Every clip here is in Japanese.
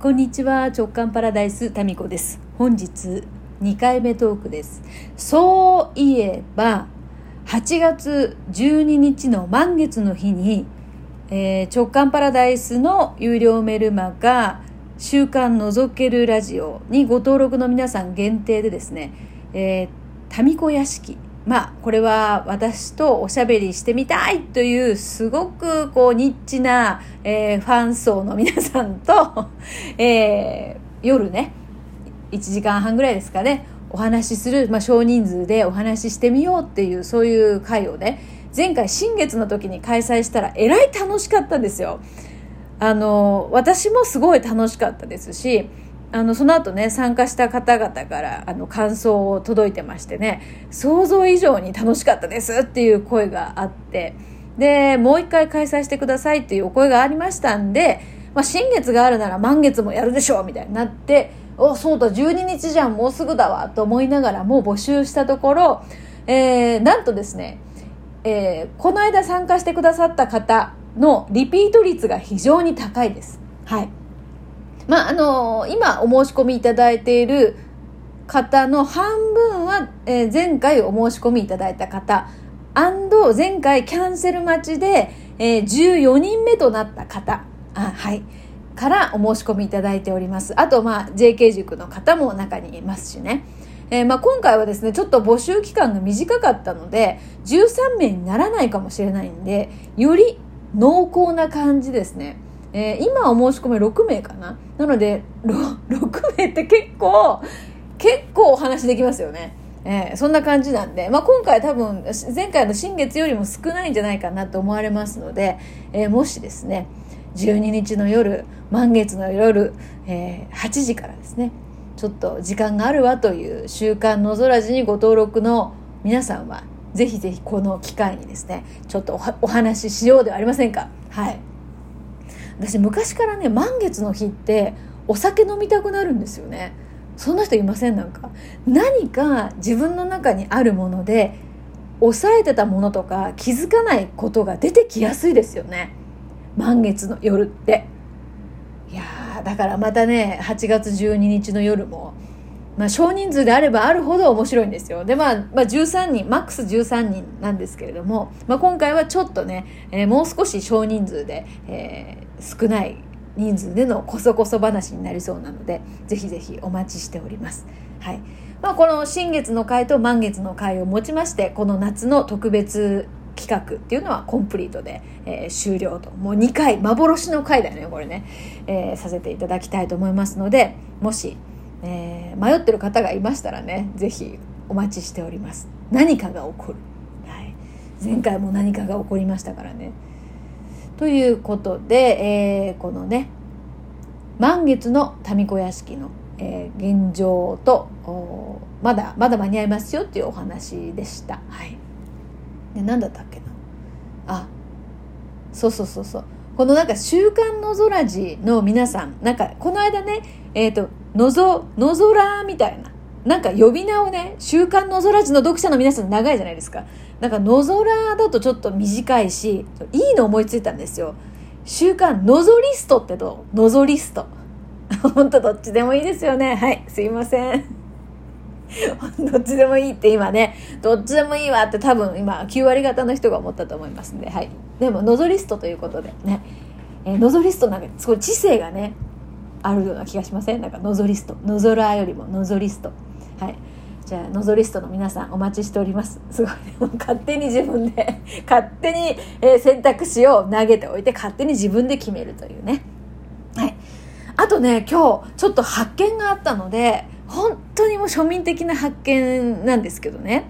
こんにちは。直感パラダイスタミコです。本日2回目トークです。そういえば8月12日の満月の日に、えー、直感パラダイスの有料メルマガ週刊覗けるラジオにご登録の皆さん限定でですね、えー、タミコ屋敷まあこれは私とおしゃべりしてみたいというすごくこうニッチな、えー、ファン層の皆さんと、えー、夜ね1時間半ぐらいですかねお話しする、まあ、少人数でお話ししてみようっていうそういう会をね前回新月の時に開催したらえらい楽しかったんですよ。あの私もすごい楽しかったですしあのその後ね参加した方々からあの感想を届いてましてね想像以上に楽しかったですっていう声があってでもう一回開催してくださいっていうお声がありましたんで、まあ、新月があるなら満月もやるでしょうみたいになっておそうだ12日じゃんもうすぐだわと思いながらもう募集したところ、えー、なんとですね、えー、この間参加してくださった方のリピート率が非常に高いです。はいまあ、あのー、今お申し込みいただいている方の半分は、えー、前回お申し込みいただいた方。前回キャンセル待ちで、えー、14人目となった方。あ、はい、からお申し込みいただいております。あと、まあ、JK 塾の方も中にいますしね、えーまあ、今回はですねちょっと募集期間が短かったので13名にならないかもしれないんでより濃厚な感じですね。えー、今お申し込み6名かな？なので 6, 6名って結構結構お話できますよね。えー、そんな感じなんで、まあ、今回多分前回の新月よりも少ないんじゃないかなと思われますので、えー、もしですね12日の夜満月の夜、えー、8時からですねちょっと時間があるわという「週刊のぞらじ」にご登録の皆さんはぜひぜひこの機会にですねちょっとお話ししようではありませんか？はい。私昔からね満月の日ってお酒飲みたくなるんですよね。そんな人いませんなんか。何か自分の中にあるもので抑えてたものとか気づかないことが出てきやすいですよね。満月の夜って。いやだからまたね8月12日の夜もまあ、少人数であればあるほど面白いんですよ。で、まあ、まあ、13人、マックス13人なんですけれども、まあ、今回はちょっとね、えー、もう少し少人数で、えー、少ない人数でのこそこそ話になりそうなので、ぜひぜひお待ちしております。はい。まあ、この新月の会と満月の会をもちまして、この夏の特別企画っていうのはコンプリートで、えー、終了と。もう2回、幻の回だよね、これね、えー、させていただきたいと思いますので、もし、えー、迷ってる方がいましたらね是非お待ちしております何かが起こる、はい、前回も何かが起こりましたからねということで、えー、このね満月の民子屋敷の、えー、現状とまだまだ間に合いますよっていうお話でした。はい。で何だったっけな。あそうそうそうそう。このなんか「週刊の空寺」の皆さんなんかこの間ねえっ、ー、とのぞのぞらみたいな。なんか呼び名をね「週刊のぞらじ」の読者の皆さん長いじゃないですか。なんかのぞらだとちょっと短いしいいの思いついたんですよ。週刊のぞリストってどう？のぞリスト。本当どっちでもいいですよね。はいすいません。どっちでもいいって今ねどっちでもいいわって多分今9割方の人が思ったと思いますんで。はい。でものぞリストということでね。えー、のぞリストなんかすごい知性がねあるような気がしません？なんかノゾリスト。ノゾラーよりもノゾリスト。はい。じゃあノゾリストの皆さんお待ちしております。すごい、ね、勝手に自分で 勝手に、え選択肢を投げておいて勝手に自分で決めるというね。はい。あとね今日ちょっと発見があったので本当にもう庶民的な発見なんですけどね。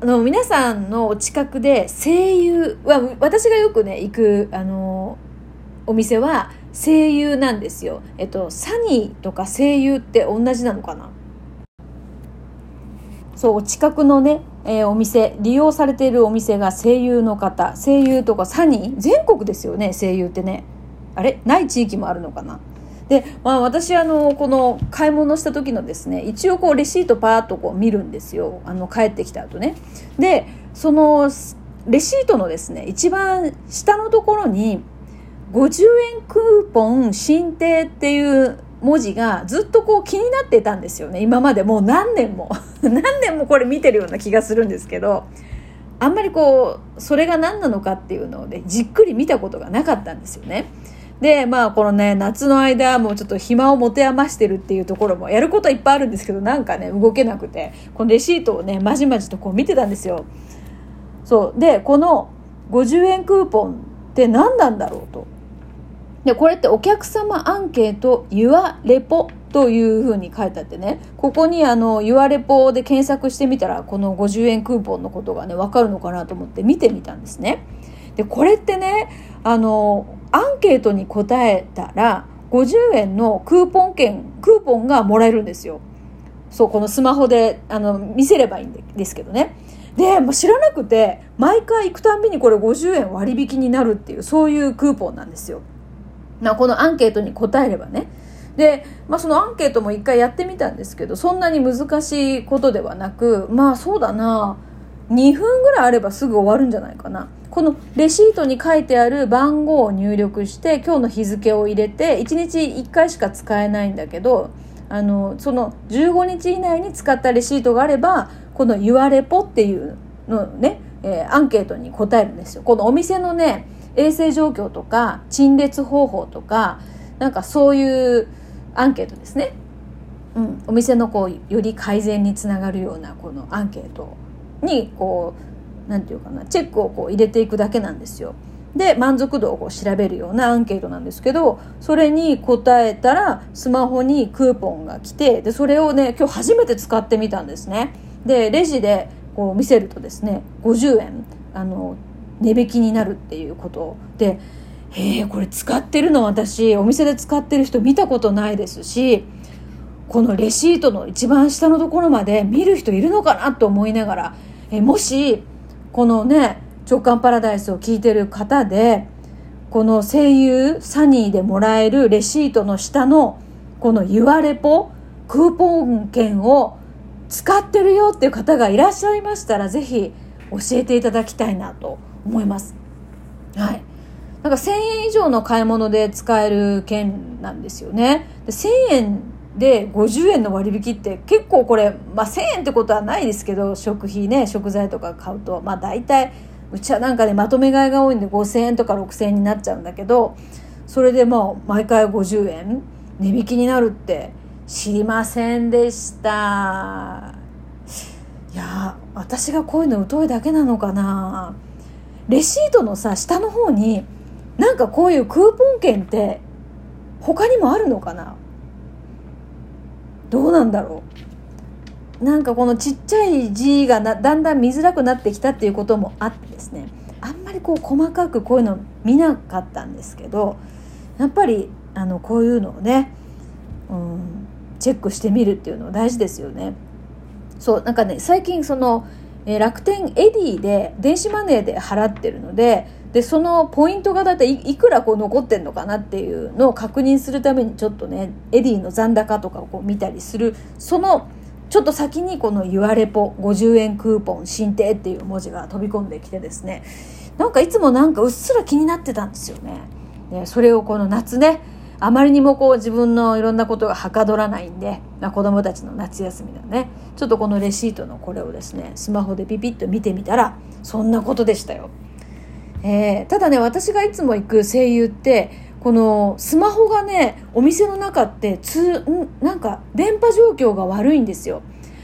あの皆さんのお近くで声優は私がよくね行くあのお店は声優なんですよ。えっと、サニーとか声優って同じなのかな？そう、近くのね、えー、お店、利用されているお店が声優の方、声優とかサニー？全国ですよね、声優ってね。あれ？ない地域もあるのかな？で、まあ私あの、この買い物した時のですね、一応こうレシートパーッとこう見るんですよ。あの、帰ってきた後ね。で、その、レシートのですね、一番下のところに、50円クーポン申請っていう文字がずっとこう気になってたんですよね今までもう何年も 何年もこれ見てるような気がするんですけどあんまりこうそれが何なのかっていうのをねじっくり見たことがなかったんですよね。でまあこのね夏の間もうちょっと暇を持て余してるっていうところもやることはいっぱいあるんですけどなんかね動けなくてこのレシートをねまじまじとこう見てたんですよ。そうでこの50円クーポンって何なんだろうと。でこれってお客様アンケート「ユアレポ」というふうに書いてあってねここにあの「ユアレポ」で検索してみたらこの50円クーポンのことがね分かるのかなと思って見てみたんですね。でこれってねあのアンケートに答えたら50円のクーポン券クーポンがもらえるんですよ。そうこのスマホであの見せればいいんですけどね。で、まあ、知らなくて毎回行くたんびにこれ50円割引になるっていうそういうクーポンなんですよ。まあ、このアンケートに答えればね。で、まあ、そのアンケートも一回やってみたんですけどそんなに難しいことではなくまあそうだな2分ぐらいあればすぐ終わるんじゃないかな。このレシートに書いてある番号を入力して今日の日付を入れて1日1回しか使えないんだけどあのその15日以内に使ったレシートがあればこの「言われぽ」っていうのね、えー、アンケートに答えるんですよ。このお店のね衛生状況とか陳列方法とかなんかそういうアンケートですね。うん、お店のこうより改善につながるようなこのアンケートにこう何て言うかなチェックをこう入れていくだけなんですよ。で満足度をこう調べるようなアンケートなんですけどそれに答えたらスマホにクーポンが来てでそれをね今日初めて使ってみたんですね。でレジでこう見せるとですね50円あの値引きになるっていうことでへえこれ使ってるの私。お店で使ってる人見たことないですしこのレシートの一番下のところまで見る人いるのかなと思いながらえもしこのね直感パラダイスを聞いてる方でこの声優サニーでもらえるレシートの下のこの言われポクーポン券を使ってるよっていう方がいらっしゃいましたらぜひ教えていただきたいなと思います。はい。なんか1000円以上の買い物で使える券なんですよね。で1000円で50円の割引って結構これ、まあ、1000円ってことはないですけど食費ね食材とか買うとまあ大体うちはなんかねまとめ買いが多いんで5000円とか6000円になっちゃうんだけどそれでもう毎回50円値引きになるって知りませんでしたいや私がこういうの疎いだけなのかなレシートのさ下の方になんかこういうクーポン券って他にもあるのかな？どうなんだろう？なんかこのちっちゃい字がなだんだん見づらくなってきたっていうこともあってですね。あんまりこう細かくこういうの見なかったんですけどやっぱりあのこういうのをね、うん、チェックしてみるっていうのは大事ですよね。そうなんかね最近その、えー、楽天 Edy で電子マネーで払ってるのででそのポイントがだっていくらこう残ってんのかなっていうのを確認するためにちょっとね Edy の残高とかをこう見たりするそのちょっと先にこの「ユアレポ50円クーポン申請」っていう文字が飛び込んできてですねなんかいつもなんかうっすら気になってたんですよね。でそれをこの夏ねあまりにもこう自分のいろんなことがはかどらないんで、まあ、子供たちの夏休みだねちょっとこのレシートのこれをですねスマホでピピッと見てみたらそんなことでしたよ。えー、ただね私がいつも行く声優ってこのスマホがねお店の中ってつなんか電波状況が悪いんですよ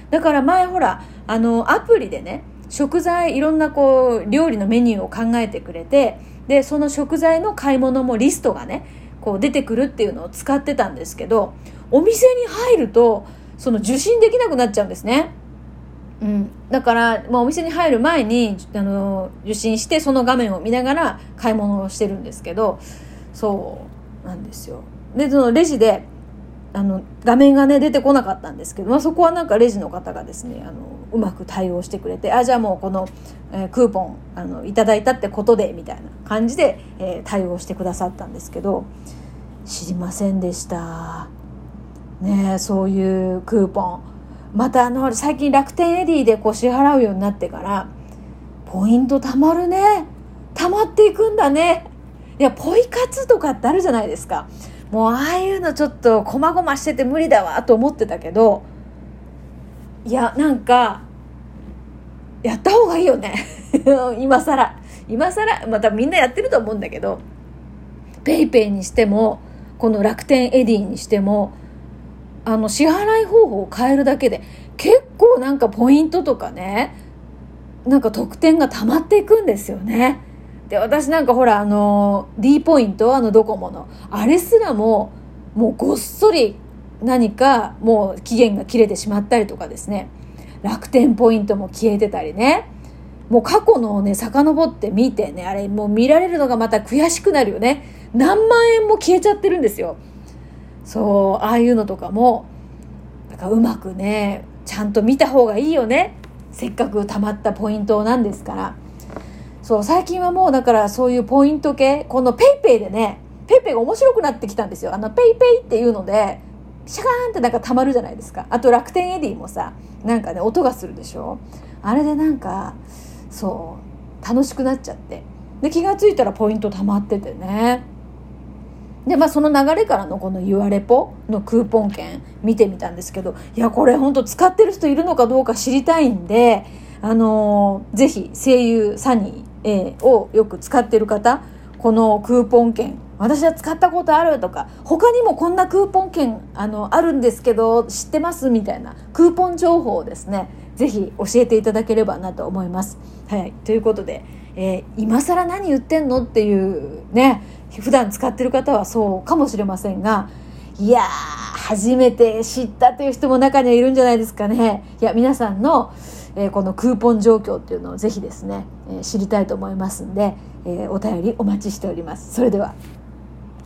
だから前ほらあのアプリでね食材いろんなこう料理のメニューを考えてくれてでその食材の買い物もリストがねこう出てくるっていうのを使ってたんですけどお店に入るとその受信できなくなっちゃうんですね。うん、だから、まあ、お店に入る前にあの受信してその画面を見ながら買い物をしてるんですけどそうなんですよ。でそのレジであの画面がね出てこなかったんですけど、まあ、そこはなんかレジの方がですねあのうまく対応してくれてあじゃあもうこの、えー、クーポンあのいただいたってことでみたいな感じで、えー、対応してくださったんですけど知りませんでした。ねそういうクーポン。またあの最近楽天エディでこう支払うようになってからポイント貯まるね。貯まっていくんだね。いやポイ活とかってあるじゃないですか。もうああいうのちょっとこまごましてて無理だわと思ってたけどいやなんかやった方がいいよね 今更今更またみんなやってると思うんだけど PayPay にしてもこの楽天エディにしてもあの支払い方法を変えるだけで結構なんかポイントとかねなんか得点が溜まっていくんですよね。で私なんかほらあの D ポイントあのドコモのあれすらももうごっそり何かもう期限が切れてしまったりとかですね。楽天ポイントも消えてたりね。もう過去のをね遡って見てねあれもう見られるのがまた悔しくなるよね。何万円も消えちゃってるんですよ。そうああいうのとかも。なんかうまくねちゃんと見た方がいいよね。せっかく貯まったポイントなんですから。そう最近はもうだからそういうポイント系この PayPay でね PayPay が面白くなってきたんですよ。あの PayPay っていうのでシャカーンってなんかたまるじゃないですか。あと楽天エディもさなんかね音がするでしょ。あれでなんかそう楽しくなっちゃって。で気が付いたらポイントたまっててね。でまあその流れからのこの「言われポ」のクーポン券見てみたんですけどいやこれ本当使ってる人いるのかどうか知りたいんであのー、ぜひ声優サニー、えー、をよく使ってる方このクーポン券私は使ったことあるとか他にもこんなクーポン券あのあるんですけど知ってますみたいなクーポン情報をですねぜひ教えていただければなと思います。はい、ということで、えー、今更何言ってんのっていうね普段使ってる方はそうかもしれませんがいやー初めて知ったという人も中にはいるんじゃないですかね。いや皆さんのえー、このクーポン状況っていうのをぜひですね、えー、知りたいと思いますんで、えー、お便りお待ちしております。それでは。